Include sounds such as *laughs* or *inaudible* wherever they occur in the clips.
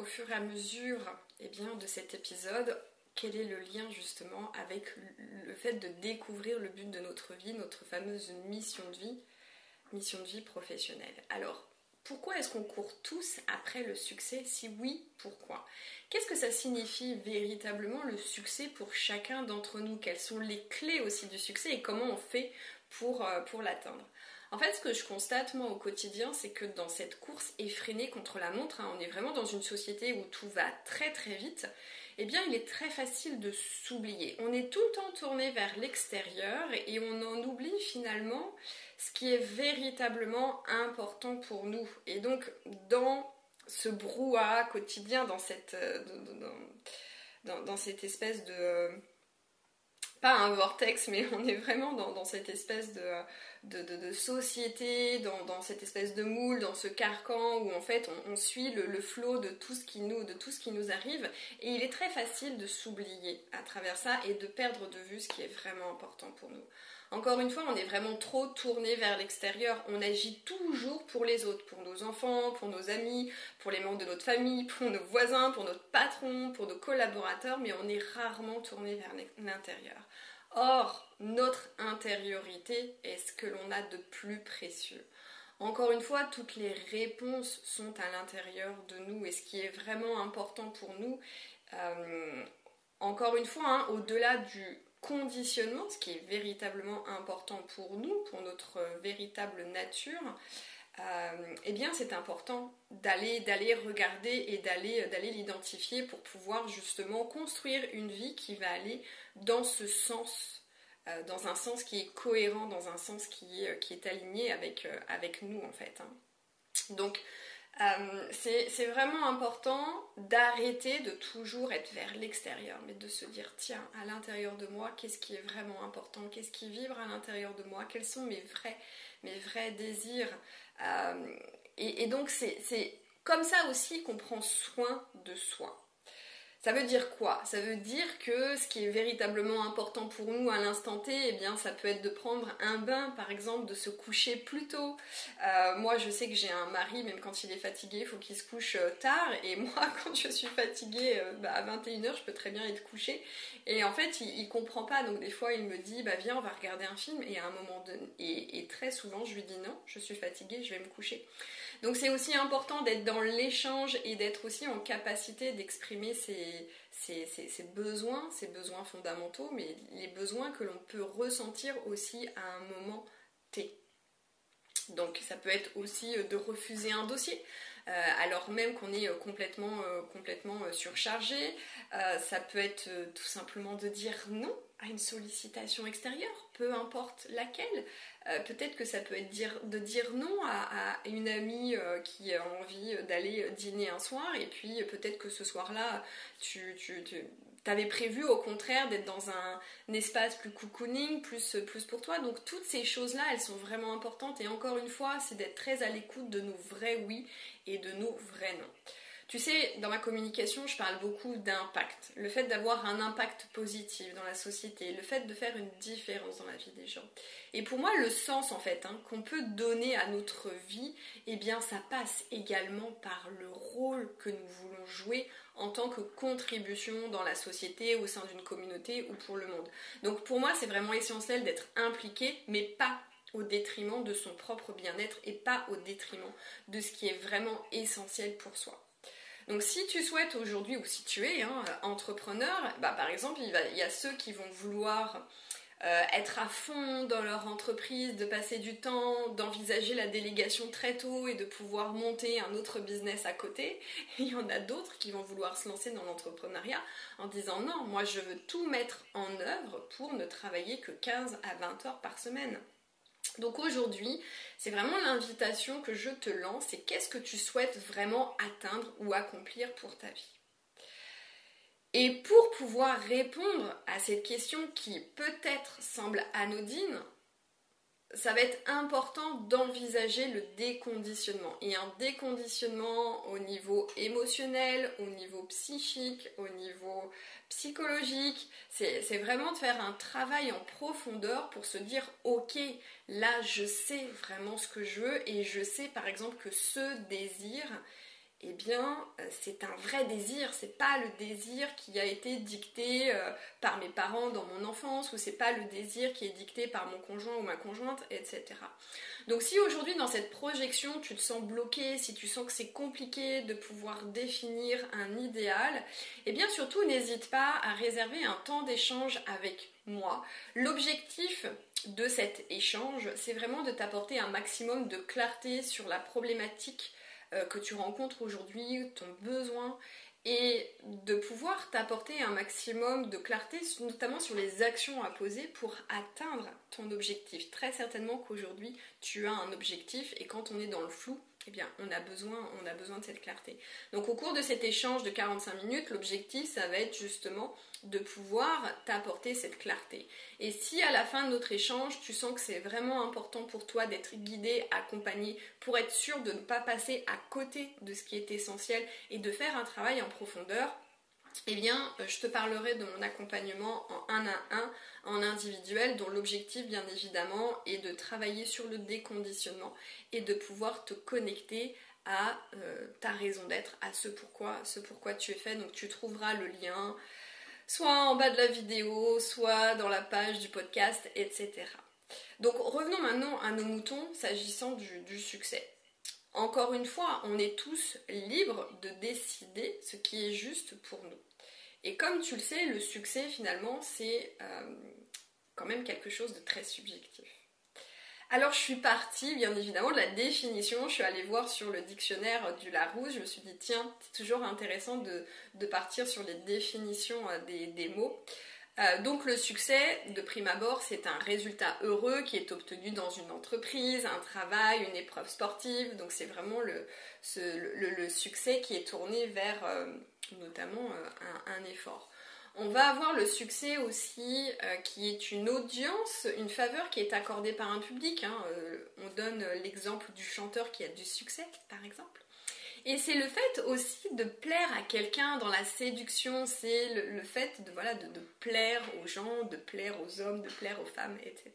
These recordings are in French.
qu'au fur et à mesure eh bien, de cet épisode, quel est le lien justement avec le fait de découvrir le but de notre vie, notre fameuse mission de vie, mission de vie professionnelle. Alors, pourquoi est-ce qu'on court tous après le succès? Si oui, pourquoi? Qu'est-ce que ça signifie véritablement le succès pour chacun d'entre nous? Quelles sont les clés aussi du succès? Et comment on fait pour, euh, pour l'atteindre? En fait, ce que je constate moi au quotidien, c'est que dans cette course effrénée contre la montre, hein, on est vraiment dans une société où tout va très très vite, eh bien il est très facile de s'oublier. On est tout le temps tourné vers l'extérieur et on en oublie finalement ce qui est véritablement important pour nous. Et donc dans ce brouhaha quotidien, dans cette, euh, dans, cette espèce de... pas un vortex, mais on est vraiment dans cette espèce de société, dans, cette espèce de moule, dans ce carcan où en fait on, suit le, flot de tout ce qui nous arrive. Et il est très facile de s'oublier à travers ça et de perdre de vue ce qui est vraiment important pour nous. Encore une fois, on est vraiment trop tourné vers l'extérieur. On agit toujours pour les autres, pour nos enfants, pour nos amis, pour les membres de notre famille, pour nos voisins, pour notre patron, pour nos collaborateurs, mais on est rarement tourné vers l'intérieur. Or, notre intériorité est ce que l'on a de plus précieux. Encore une fois, toutes les réponses sont à l'intérieur de nous et ce qui est vraiment important pour nous, euh, encore une fois, hein, au-delà du conditionnement, ce qui est véritablement important pour nous, pour notre véritable nature, euh, eh bien c'est important d'aller d'aller regarder et d'aller d'aller l'identifier pour pouvoir justement construire une vie qui va aller dans ce sens euh, dans un sens qui est cohérent dans un sens qui est, qui est aligné avec, euh, avec nous en fait hein. donc c'est vraiment important d'arrêter de toujours être vers l'extérieur, mais de se dire, tiens, à l'intérieur de moi, qu'est-ce qui est vraiment important, qu'est-ce qui vibre à l'intérieur de moi, quels sont mes vrais, mes vrais désirs, euh, et, donc c'est comme ça aussi qu'on prend soin de soi. Ça veut dire quoi? Ça veut dire que ce qui est véritablement important pour nous à l'instant T, eh bien, ça peut être de prendre un bain, par exemple, de se coucher plus tôt. Euh, moi, je sais que j'ai un mari, même quand il est fatigué, il faut qu'il se couche euh, tard. Et *laughs* moi, quand je suis fatiguée, bah, à 21h, je peux très bien être couchée. Et en fait, il, comprend pas. Donc, des fois, il me dit, bah, viens, on va regarder un film. Et à un moment donné, et très souvent, je lui dis non, je suis fatiguée, je vais me coucher. Donc c'est aussi important d'être dans l'échange et d'être aussi en capacité d'exprimer ses, besoins, ses besoins fondamentaux, mais les besoins que l'on peut ressentir aussi à un moment T. Donc ça peut être aussi de refuser un dossier. Euh, alors même qu'on est complètement, euh, complètement euh, surchargé. ça peut être tout simplement de dire non à une sollicitation extérieure, peu importe laquelle. Euh, peut-être que ça peut être de dire non à, une amie euh, qui a envie d'aller dîner un soir et puis peut-être que ce soir-là, tu, tu, avais prévu au contraire d'être dans un, espace plus cocooning, plus, plus pour toi. Donc toutes ces choses-là, elles sont vraiment importantes et encore une fois, c'est d'être très à l'écoute de nos vrais oui et de nos vrais non. Tu sais, dans ma communication, je parle beaucoup d'impact. Le fait d'avoir un impact positif dans la société, le fait de faire une différence dans la vie des gens. Et pour moi, le sens, en fait, hein, qu'on peut donner à notre vie, eh bien, ça passe également par le rôle que nous voulons jouer en tant que contribution dans la société, au sein d'une communauté ou pour le monde. Donc pour moi, c'est vraiment essentiel d'être impliqué, mais pas au détriment de son propre bien-être et pas au détriment de ce qui est vraiment essentiel pour soi. Donc si tu souhaites aujourd'hui, ou si tu es hein, entrepreneur, bah, par exemple, il, y a ceux qui vont vouloir euh, être à fond dans leur entreprise, de passer du temps, d'envisager la délégation très tôt et de pouvoir monter un autre business à côté. Et *laughs* il y en a d'autres qui vont vouloir se lancer dans l'entrepreneuriat en disant non, moi je veux tout mettre en œuvre pour ne travailler que 15 à 20 heures par semaine. Donc aujourd'hui, c'est vraiment l'invitation que je te lance, c'est qu'est-ce que tu souhaites vraiment atteindre ou accomplir pour ta vie? Et pour pouvoir répondre à cette question qui peut-être semble anodine, ça va être important d'envisager le déconditionnement. Et un déconditionnement au niveau émotionnel, au niveau psychique, au niveau psychologique. C'est vraiment de faire un travail en profondeur pour se dire, ok, là je sais vraiment ce que je veux et je sais par exemple que ce désir eh bien, euh, c'est un vrai désir. C'est pas le désir qui a été dicté euh, par mes parents dans mon enfance, ou c'est pas le désir qui est dicté par mon conjoint ou ma conjointe, etc. Donc, si aujourd'hui dans cette projection tu te sens bloqué, si tu sens que c'est compliqué de pouvoir définir un idéal, eh bien, surtout n'hésite pas à réserver un temps d'échange avec moi. L'objectif de cet échange, c'est vraiment de t'apporter un maximum de clarté sur la problématique euh, que tu rencontres aujourd'hui, ton besoin, et de pouvoir t'apporter un maximum de clarté, notamment sur les actions à poser pour atteindre ton objectif. Très certainement qu'aujourd'hui, tu as un objectif, et quand on est dans le flou, eh bien, on a, besoin, de cette clarté. Donc, au cours de cet échange de 45 minutes, l'objectif, ça va être justement de pouvoir t'apporter cette clarté. Et si à la fin de notre échange, tu sens que c'est vraiment important pour toi d'être guidé, accompagné, pour être sûr de ne pas passer à côté de ce qui est essentiel et de faire un travail en profondeur, eh bien, euh, je te parlerai de mon accompagnement en un à un, en individuel, dont l'objectif, bien évidemment, est de travailler sur le déconditionnement et de pouvoir te connecter à euh, ta raison d'être, à ce pourquoi, ce pourquoi tu es fait. Donc, tu trouveras le lien soit en bas de la vidéo, soit dans la page du podcast, etc. Donc, revenons maintenant à nos moutons s'agissant du succès. Encore une fois, on est tous libres de décider ce qui est juste pour nous. Et comme tu le sais, le succès finalement, c'est euh, quand même quelque chose de très subjectif. Alors je suis partie bien évidemment de la définition, je suis allée voir sur le dictionnaire du Larousse, je me suis dit tiens, c'est toujours intéressant de, partir sur les définitions euh, des, mots. Euh, donc le succès, de prime abord, c'est un résultat heureux qui est obtenu dans une entreprise, un travail, une épreuve sportive. Donc c'est vraiment le, succès qui est tourné vers notamment euh, un, effort. On va avoir le succès aussi euh, qui est une audience, une faveur qui est accordée par un public. Hein. Euh, on donne l'exemple du chanteur qui a du succès, par exemple. Et c'est le fait aussi de plaire à quelqu'un dans la séduction, c'est le, fait de, voilà, de, plaire aux gens, de plaire aux hommes, de plaire aux femmes, etc.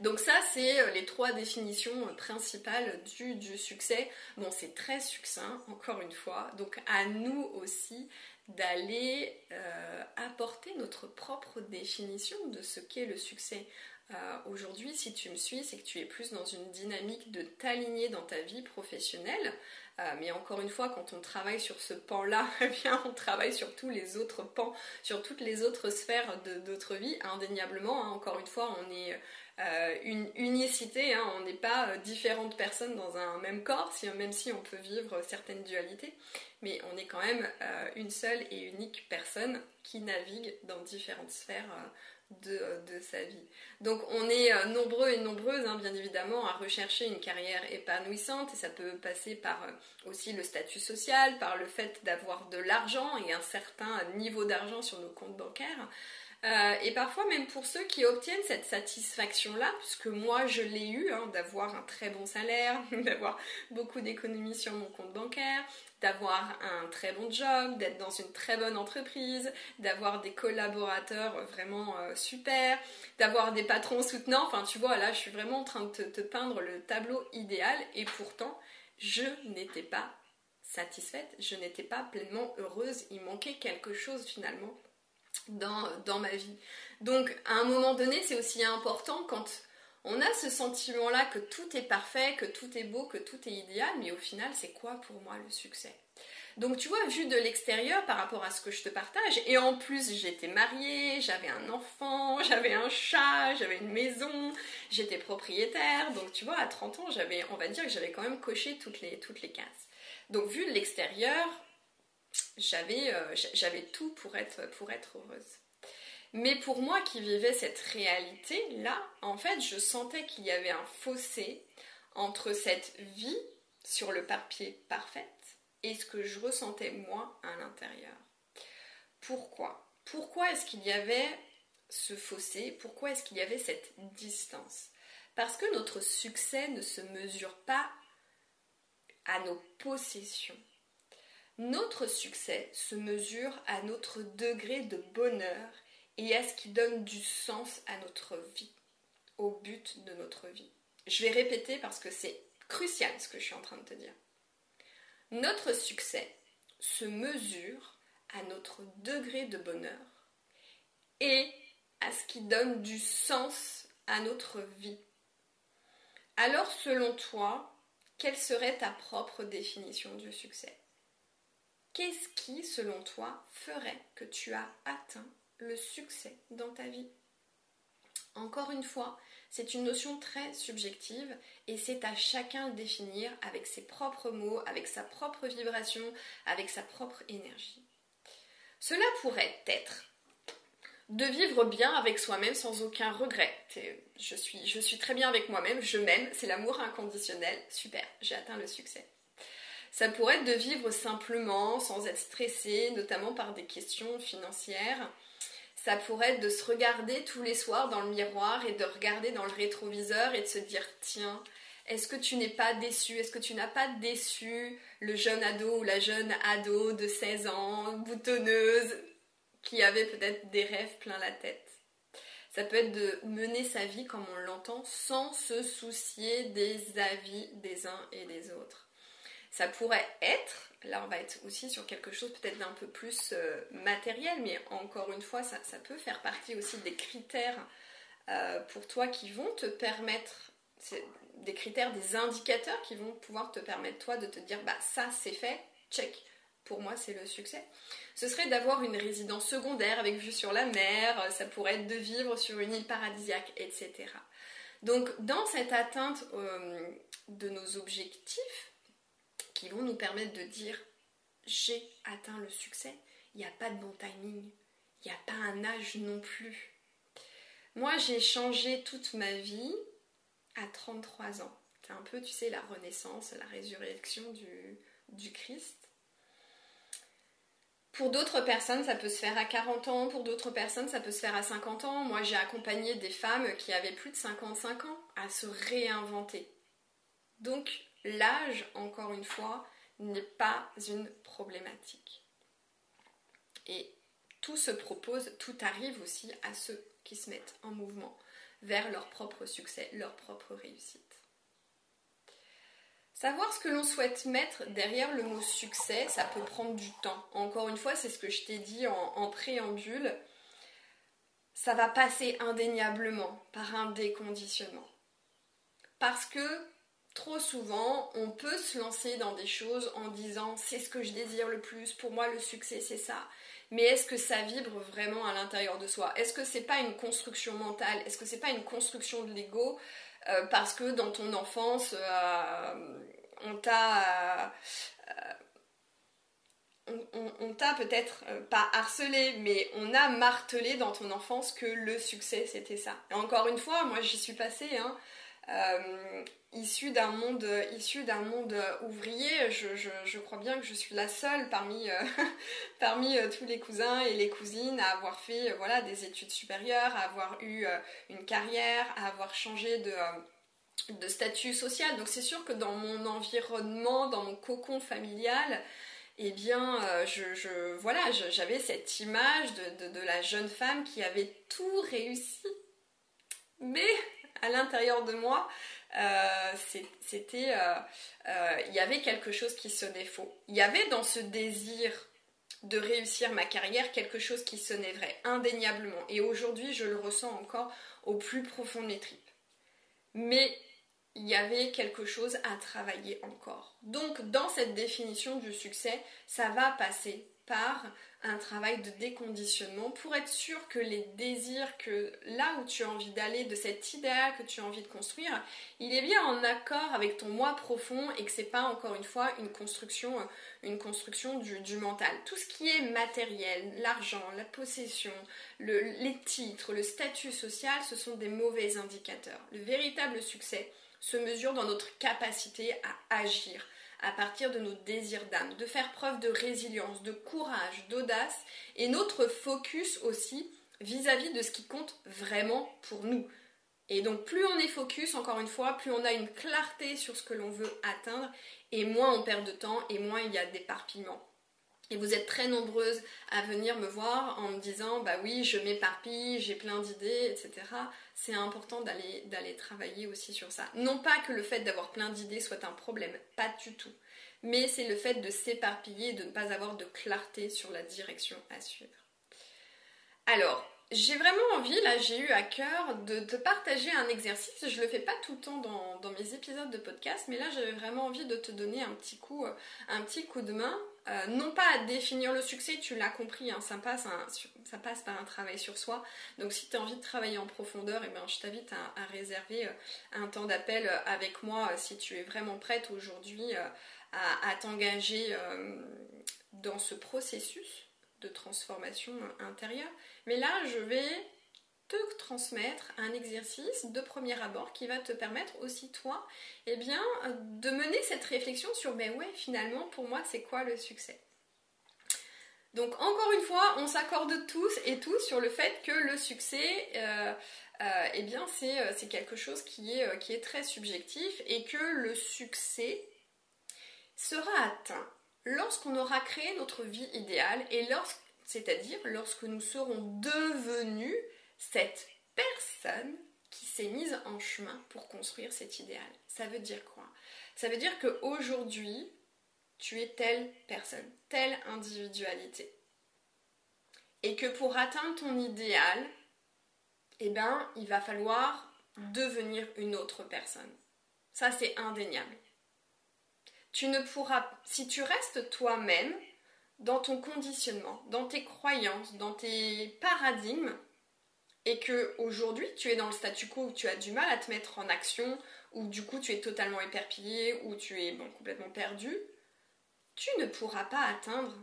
Donc ça, c'est les trois définitions principales du, du succès. Bon, c'est très succinct, encore une fois. Donc à nous aussi d'aller euh, apporter notre propre définition de ce qu'est le succès. Euh, aujourd'hui, si tu me suis, c'est que tu es plus dans une dynamique de t'aligner dans ta vie professionnelle. Euh, mais encore une fois, quand on travaille sur ce pan-là, *laughs* eh on travaille sur tous les autres pans, sur toutes les autres sphères de notre vie. Indéniablement, hein. encore une fois, on est euh, une unicité, hein. on n'est pas différentes personnes dans un même corps, même si on peut vivre certaines dualités, mais on est quand même une seule et unique personne qui navigue dans différentes sphères de, sa vie. Donc on est nombreux et nombreuses, hein, bien évidemment, à rechercher une carrière épanouissante, et ça peut passer par aussi le statut social, par le fait d'avoir de l'argent et un certain niveau d'argent sur nos comptes bancaires. Euh, et parfois même pour ceux qui obtiennent cette satisfaction-là, puisque moi je l'ai eu, hein, d'avoir un très bon salaire, *laughs* d'avoir beaucoup d'économies sur mon compte bancaire, d'avoir un très bon job, d'être dans une très bonne entreprise, d'avoir des collaborateurs vraiment euh, super, d'avoir des patrons soutenants. Enfin, tu vois, là, je suis vraiment en train de te peindre le tableau idéal et pourtant, je n'étais pas satisfaite, je n'étais pas pleinement heureuse. Il manquait quelque chose finalement dans, ma vie. Donc à un moment donné, c'est aussi important quand on a ce sentiment-là que tout est parfait, que tout est beau, que tout est idéal, mais au final, c'est quoi pour moi le succès? Donc tu vois, vu de l'extérieur par rapport à ce que je te partage, et en plus j'étais mariée, j'avais un enfant, *laughs* j'avais un chat, j'avais une maison, j'étais propriétaire, donc tu vois, à 30 ans, j'avais, on va dire que j'avais quand même coché toutes les, toutes les cases. Donc vu de l'extérieur, euh, j'avais tout pour être, pour être heureuse. Mais pour moi qui vivais cette réalité-là, en fait, je sentais qu'il y avait un fossé entre cette vie sur le papier parfaite et ce que je ressentais moi à l'intérieur. Pourquoi? Pourquoi est-ce qu'il y avait ce fossé? Pourquoi est-ce qu'il y avait cette distance? Parce que notre succès ne se mesure pas à nos possessions, notre succès se mesure à notre degré de bonheur et à ce qui donne du sens à notre vie, au but de notre vie. Je vais répéter parce que c'est crucial ce que je suis en train de te dire. Notre succès se mesure à notre degré de bonheur et à ce qui donne du sens à notre vie. Alors selon toi, quelle serait ta propre définition du succès? Qu'est-ce qui, selon toi, ferait que tu as atteint le succès dans ta vie? Encore une fois, c'est une notion très subjective et c'est à chacun de définir avec ses propres mots, avec sa propre vibration, avec sa propre énergie. Cela pourrait être de vivre bien avec soi-même sans aucun regret. Je suis, je suis très bien avec moi-même, je m'aime, c'est l'amour inconditionnel, super, j'ai atteint le succès. Ça pourrait être de vivre simplement, sans être stressé, notamment par des questions financières. Ça pourrait être de se regarder tous les soirs dans le miroir et de regarder dans le rétroviseur et de se dire tiens, est-ce que tu n'es pas déçu? Est-ce que tu n'as pas déçu le jeune ado ou la jeune ado de 16 ans, boutonneuse, qui avait peut-être des rêves plein la tête? Ça peut être de mener sa vie comme on l'entend sans se soucier des avis des uns et des autres. Ça pourrait être, là on va être aussi sur quelque chose peut-être d'un peu plus euh, matériel, mais encore une fois, ça, peut faire partie aussi des critères euh, pour toi qui vont te permettre, des critères, des indicateurs qui vont pouvoir te permettre toi de te dire, bah ça c'est fait, check. Pour moi, c'est le succès. Ce serait d'avoir une résidence secondaire avec vue sur la mer, ça pourrait être de vivre sur une île paradisiaque, etc. Donc, dans cette atteinte euh, de nos objectifs, vont nous permettre de dire j'ai atteint le succès. Il n'y a pas de bon timing. Il n'y a pas un âge non plus. Moi, j'ai changé toute ma vie à 33 ans. C'est un peu, tu sais, la renaissance, la résurrection du, du Christ. Pour d'autres personnes, ça peut se faire à 40 ans, pour d'autres personnes, ça peut se faire à 50 ans. Moi, j'ai accompagné des femmes qui avaient plus de 55 ans à se réinventer. Donc, l'âge, encore une fois, n'est pas une problématique. Et tout se propose, tout arrive aussi à ceux qui se mettent en mouvement vers leur propre succès, leur propre réussite. Savoir ce que l'on souhaite mettre derrière le mot succès, ça peut prendre du temps. Encore une fois, c'est ce que je t'ai dit en, préambule. Ça va passer indéniablement par un déconditionnement. Parce que trop souvent, on peut se lancer dans des choses en disant c'est ce que je désire le plus, pour moi le succès c'est ça. Mais est-ce que ça vibre vraiment à l'intérieur de soi? Est-ce que c'est pas une construction mentale? Est-ce que c'est pas une construction de l'ego? Euh, parce que dans ton enfance euh, on t'a euh, on, t'a peut-être pas harcelé, mais on a martelé dans ton enfance que le succès c'était ça. Encore une fois, moi j'y suis passée, hein, euh, issu d'un monde, issu d'un monde ouvrier, je, crois bien que je suis la seule parmi, euh, *laughs* parmi euh, tous les cousins et les cousines à avoir fait voilà, des études supérieures, à avoir eu une carrière, à avoir changé de, de statut social. Donc c'est sûr que dans mon environnement, dans mon cocon familial, eh bien, je, voilà, j'avais cette image de, de la jeune femme qui avait tout réussi. Mais à l'intérieur de moi, euh, euh, euh, il y avait quelque chose qui sonnait faux. Il y avait dans ce désir de réussir ma carrière quelque chose qui sonnait vrai, indéniablement. Et aujourd'hui, je le ressens encore au plus profond de mes tripes. Mais il y avait quelque chose à travailler encore. Donc, dans cette définition du succès, ça va passer par un travail de déconditionnement pour être sûr que les désirs, que là où tu as envie d'aller, de cet idéal que tu as envie de construire, il est bien en accord avec ton moi profond et que c'est pas encore une fois une construction, une construction du, mental. Tout ce qui est matériel, l'argent, la possession, les titres, le statut social, ce sont des mauvais indicateurs. Le véritable succès se mesure dans notre capacité à agir, à partir de nos désirs d'âme, de faire preuve de résilience, de courage, d'audace et notre focus aussi vis-à-vis de ce qui compte vraiment pour nous. Et donc plus on est focus, encore une fois, plus on a une clarté sur ce que l'on veut atteindre et moins on perd de temps et moins il y a d'éparpillement. Et vous êtes très nombreuses à venir me voir en me disant bah oui, je m'éparpille, j'ai plein d'idées, etc. C'est important d'aller, travailler aussi sur ça. Non pas que le fait d'avoir plein d'idées soit un problème, pas du tout. mais c'est le fait de s'éparpiller, de ne pas avoir de clarté sur la direction à suivre. Alors, j'ai vraiment envie, là j'ai eu à cœur de te partager un exercice. Je le fais pas tout le temps dans, mes épisodes de podcast, mais là j'avais vraiment envie de te donner un petit coup, euh, un petit coup de main. Euh, non pas à définir le succès, tu l'as compris, hein, ça, passe par un travail sur soi. Donc si tu as envie de travailler en profondeur, eh ben, je t'invite à, réserver euh, un temps d'appel avec moi si tu es vraiment prête aujourd'hui à t'engager dans ce processus de transformation intérieure. Mais là, je vais te transmettre un exercice de premier abord qui va te permettre aussi toi eh bien, de mener cette réflexion sur mais ouais finalement pour moi c'est quoi le succès? Donc encore une fois on s'accorde tous et tous sur le fait que le succès euh, euh, eh bien euh, c'est quelque chose qui est, qui est très subjectif et que le succès sera atteint lorsqu'on aura créé notre vie idéale et lorsque c'est-à-dire lorsque nous serons devenus cette personne qui s'est mise en chemin pour construire cet idéal. Ça veut dire quoi? Ça veut dire qu'aujourd'hui, tu es telle personne, telle individualité. Et que pour atteindre ton idéal, eh ben, il va falloir devenir une autre personne. Ça, c'est indéniable. Tu ne pourras, si tu restes toi-même, dans ton conditionnement, dans tes croyances, dans tes paradigmes, et que aujourd'hui tu es dans le statu quo où tu as du mal à te mettre en action, ou du coup tu es totalement éperpillé, ou tu es complètement perdu, tu ne pourras pas atteindre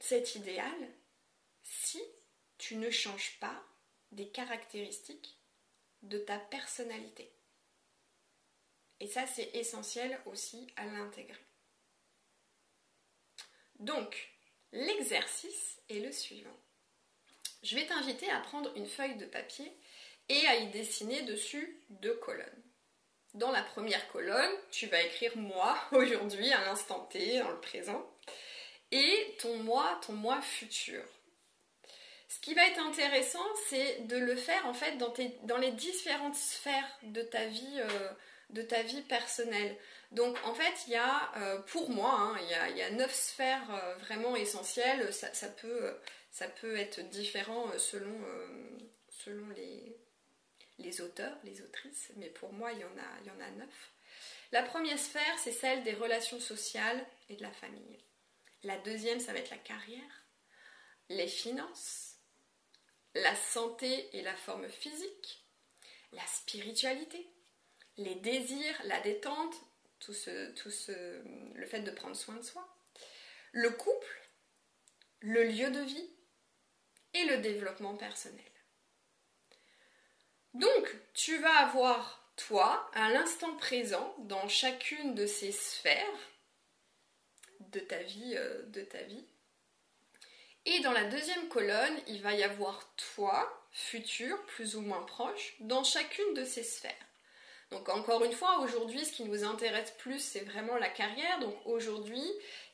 cet idéal si tu ne changes pas des caractéristiques de ta personnalité. Et ça, c'est essentiel aussi à l'intégrer. Donc, l'exercice est le suivant. Je vais t'inviter à prendre une feuille de papier et à y dessiner dessus deux colonnes. Dans la première colonne, tu vas écrire moi *laughs* aujourd'hui, à l'instant T, dans le présent, et ton moi, ton moi futur. Ce qui va être intéressant, c'est de le faire en fait dans, les différentes sphères de ta vie, euh, de ta vie personnelle. Donc en fait, il y a, euh, pour moi, hein, il, y a, neuf sphères euh, vraiment essentielles. Ça, peut, ça, peut, être différent euh, selon, selon les, les, auteurs, les autrices, mais pour moi, il y en a, y en a neuf. La première sphère, c'est celle des relations sociales et de la famille. La deuxième, ça va être la carrière, les finances, la santé et la forme physique, la spiritualité, les désirs, la détente, tout ce, tout ce, le fait de prendre soin de soi, le couple, le lieu de vie et le développement personnel. Donc, tu vas avoir, toi, à l'instant présent, dans chacune de ces sphères de ta vie, euh, de ta vie. Et dans la deuxième colonne, il va y avoir toi, futur, plus ou moins proche, dans chacune de ces sphères. Donc encore une fois, aujourd'hui, ce qui nous intéresse plus, c'est vraiment la carrière. Donc aujourd'hui,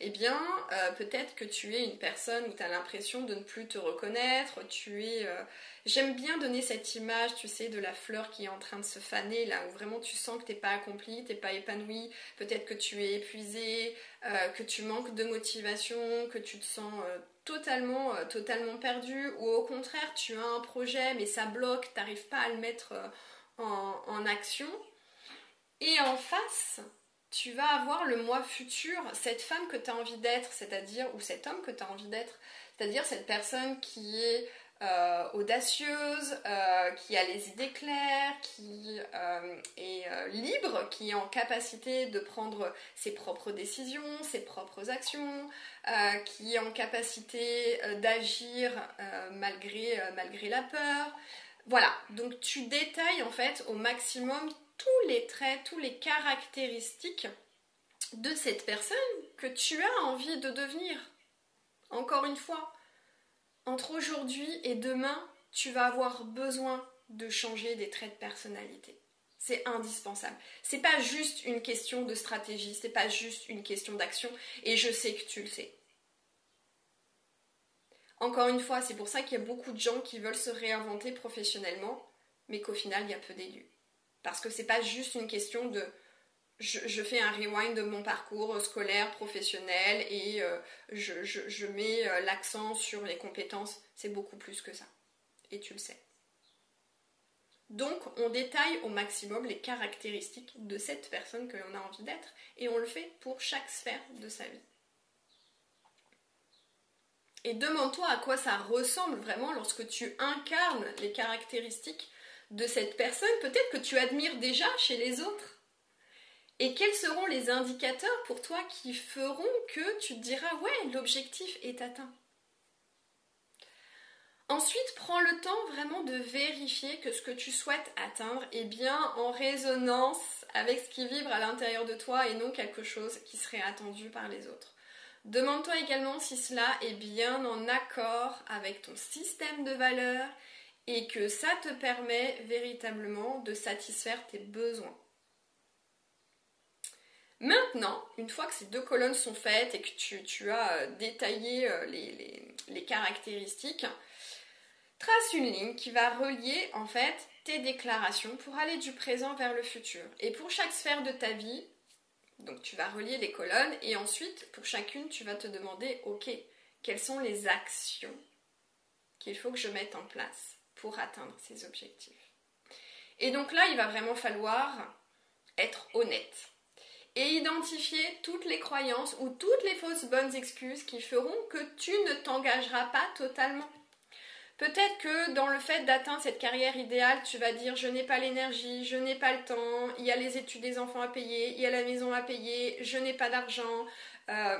eh bien, euh, peut-être que tu es une personne où tu as l'impression de ne plus te reconnaître. Tu es, euh, j'aime bien donner cette image, tu sais, de la fleur qui est en train de se faner, là où vraiment tu sens que tu n'es pas accompli, tu n'es pas épanoui. Peut-être que tu es épuisé, euh, que tu manques de motivation, que tu te sens totalement, totalement perdu, ou au contraire, tu as un projet mais ça bloque, tu n'arrives pas à le mettre en, action. Et en face, tu vas avoir le moi futur, cette femme que tu as envie d'être, c'est-à-dire, ou cet homme que tu as envie d'être, c'est-à-dire cette personne qui est euh, audacieuse, euh, qui a les idées claires, qui euh, est libre, qui est en capacité de prendre ses propres décisions, ses propres actions, qui est en capacité d'agir malgré, malgré la peur, voilà, donc tu détailles en fait au maximum tous les traits, tous les caractéristiques de cette personne que tu as envie de devenir. Encore une fois, entre aujourd'hui et demain, tu vas avoir besoin de changer des traits de personnalité. C'est indispensable. C'est pas juste une question de stratégie, c'est pas juste une question d'action, et je sais que tu le sais. Encore une fois, c'est pour ça qu'il y a beaucoup de gens qui veulent se réinventer professionnellement, mais qu'au final, il y a peu d'élus. Parce que c'est pas juste une question de je, fais un rewind de mon parcours scolaire, professionnel et euh, je, mets euh, l'accent sur les compétences. C'est beaucoup plus que ça. Et tu le sais. Donc, on détaille au maximum les caractéristiques de cette personne que l'on a envie d'être et on le fait pour chaque sphère de sa vie. Et demande-toi à quoi ça ressemble vraiment lorsque tu incarnes les caractéristiques de cette personne, peut-être que tu admires déjà chez les autres. Et quels seront les indicateurs pour toi qui feront que tu te diras ouais, l'objectif est atteint? Ensuite, prends le temps vraiment de vérifier que ce que tu souhaites atteindre est bien en résonance avec ce qui vibre à l'intérieur de toi et non quelque chose qui serait attendu par les autres. Demande-toi également si cela est bien en accord avec ton système de valeurs et que ça te permet véritablement de satisfaire tes besoins. Maintenant, une fois que ces deux colonnes sont faites et que tu, as euh, détaillé euh, les, caractéristiques, trace une ligne qui va relier en fait tes déclarations pour aller du présent vers le futur. Et pour chaque sphère de ta vie, donc tu vas relier les colonnes et ensuite pour chacune tu vas te demander ok, quelles sont les actions qu'il faut que je mette en place pour atteindre ces objectifs. Et donc là, il va vraiment falloir être honnête et identifier toutes les croyances ou toutes les fausses bonnes excuses qui feront que tu ne t'engageras pas totalement. Peut-être que dans le fait d'atteindre cette carrière idéale, tu vas dire je n'ai pas l'énergie, je n'ai pas le temps, il y a les études des enfants à payer, il y a la maison à payer, je n'ai pas d'argent. Euh,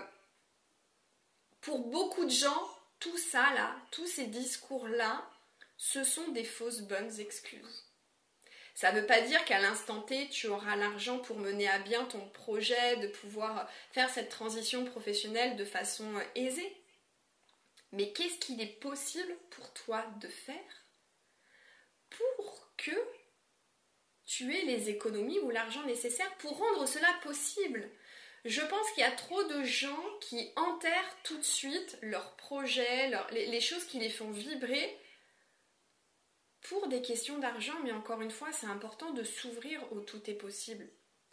pour beaucoup de gens, tout ça là, tous ces discours là, ce sont des fausses bonnes excuses. Ça ne veut pas dire qu'à l'instant T, tu auras l'argent pour mener à bien ton projet, de pouvoir faire cette transition professionnelle de façon aisée. Mais qu'est-ce qu'il est possible pour toi de faire pour que tu aies les économies ou l'argent nécessaire pour rendre cela possible? Je pense qu'il y a trop de gens qui enterrent tout de suite leurs projets, les choses qui les font vibrer pour des questions d'argent, mais encore une fois, c'est important de s'ouvrir au tout est possible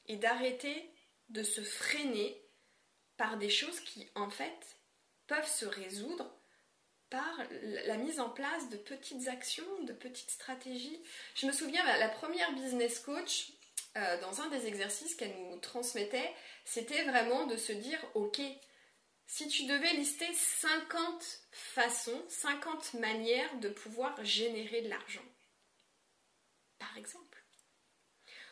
et d'arrêter de se freiner par des choses qui, en fait, peuvent se résoudre par la mise en place de petites actions, de petites stratégies. Je me souviens, la première business coach, euh, dans un des exercices qu'elle nous transmettait, c'était vraiment de se dire, ok, si tu devais lister 50 façons, 50 manières de pouvoir générer de l'argent, par exemple,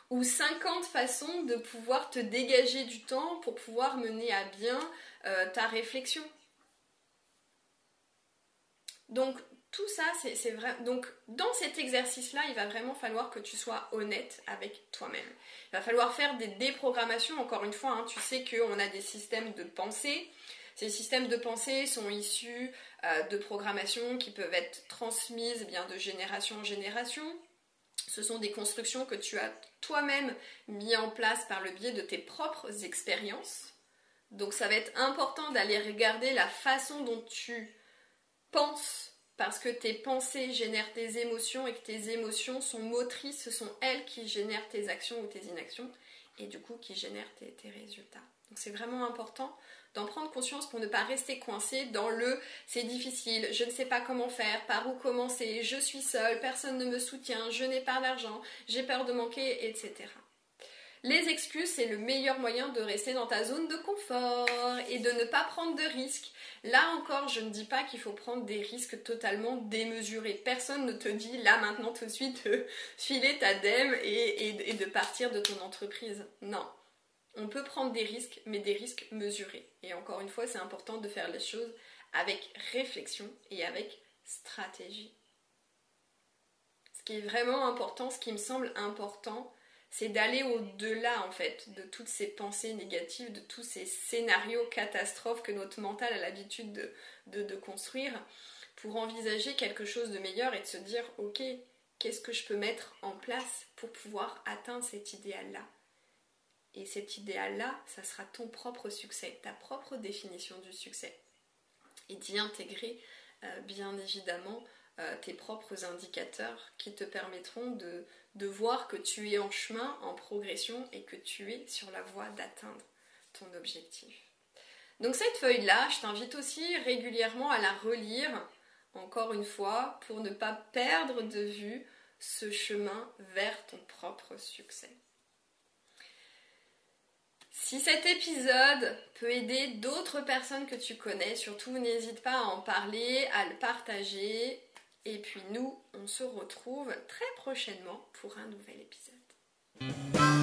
ou 50 façons de pouvoir te dégager du temps pour pouvoir mener à bien euh, ta réflexion. Donc tout ça, c'est vrai. Donc dans cet exercice-là, il va vraiment falloir que tu sois honnête avec toi-même. Il va falloir faire des déprogrammations. Encore une fois, hein, tu sais qu'on a des systèmes de pensée ces systèmes de pensée sont issus euh, de programmations qui peuvent être transmises eh bien, de génération en génération. Ce sont des constructions que tu as toi-même mis en place par le biais de tes propres expériences. Donc ça va être important d'aller regarder la façon dont tu penses parce que tes pensées génèrent tes émotions et que tes émotions sont motrices, ce sont elles qui génèrent tes actions ou tes inactions et du coup qui génèrent tes, tes résultats. Donc c'est vraiment important d'en prendre conscience pour ne pas rester coincé dans le c'est difficile, je ne sais pas comment faire, par où commencer, je suis seule, personne ne me soutient, je n'ai pas d'argent, j'ai peur de manquer, etc. Les excuses, c'est le meilleur moyen de rester dans ta zone de confort et de ne pas prendre de risques. Là encore, je ne dis pas qu'il faut prendre des risques totalement démesurés. Personne ne te dit là maintenant tout de suite de filer ta dème et, et de partir de ton entreprise. Non on peut prendre des risques, mais des risques mesurés. Et encore une fois, c'est important de faire les choses avec réflexion et avec stratégie. Ce qui est vraiment important, ce qui me semble important, c'est d'aller au-delà en fait de toutes ces pensées négatives, de tous ces scénarios catastrophes que notre mental a l'habitude de, construire, pour envisager quelque chose de meilleur et de se dire ok, qu'est-ce que je peux mettre en place pour pouvoir atteindre cet idéal-là? Et cet idéal-là, ça sera ton propre succès, ta propre définition du succès. Et d'y intégrer, euh, bien évidemment, euh, tes propres indicateurs qui te permettront de, de voir que tu es en chemin, en progression et que tu es sur la voie d'atteindre ton objectif. Donc cette feuille-là, je t'invite aussi régulièrement à la relire, encore une fois, pour ne pas perdre de vue ce chemin vers ton propre succès. Si cet épisode peut aider d'autres personnes que tu connais, surtout n'hésite pas à en parler, à le partager. Et puis nous, on se retrouve très prochainement pour un nouvel épisode.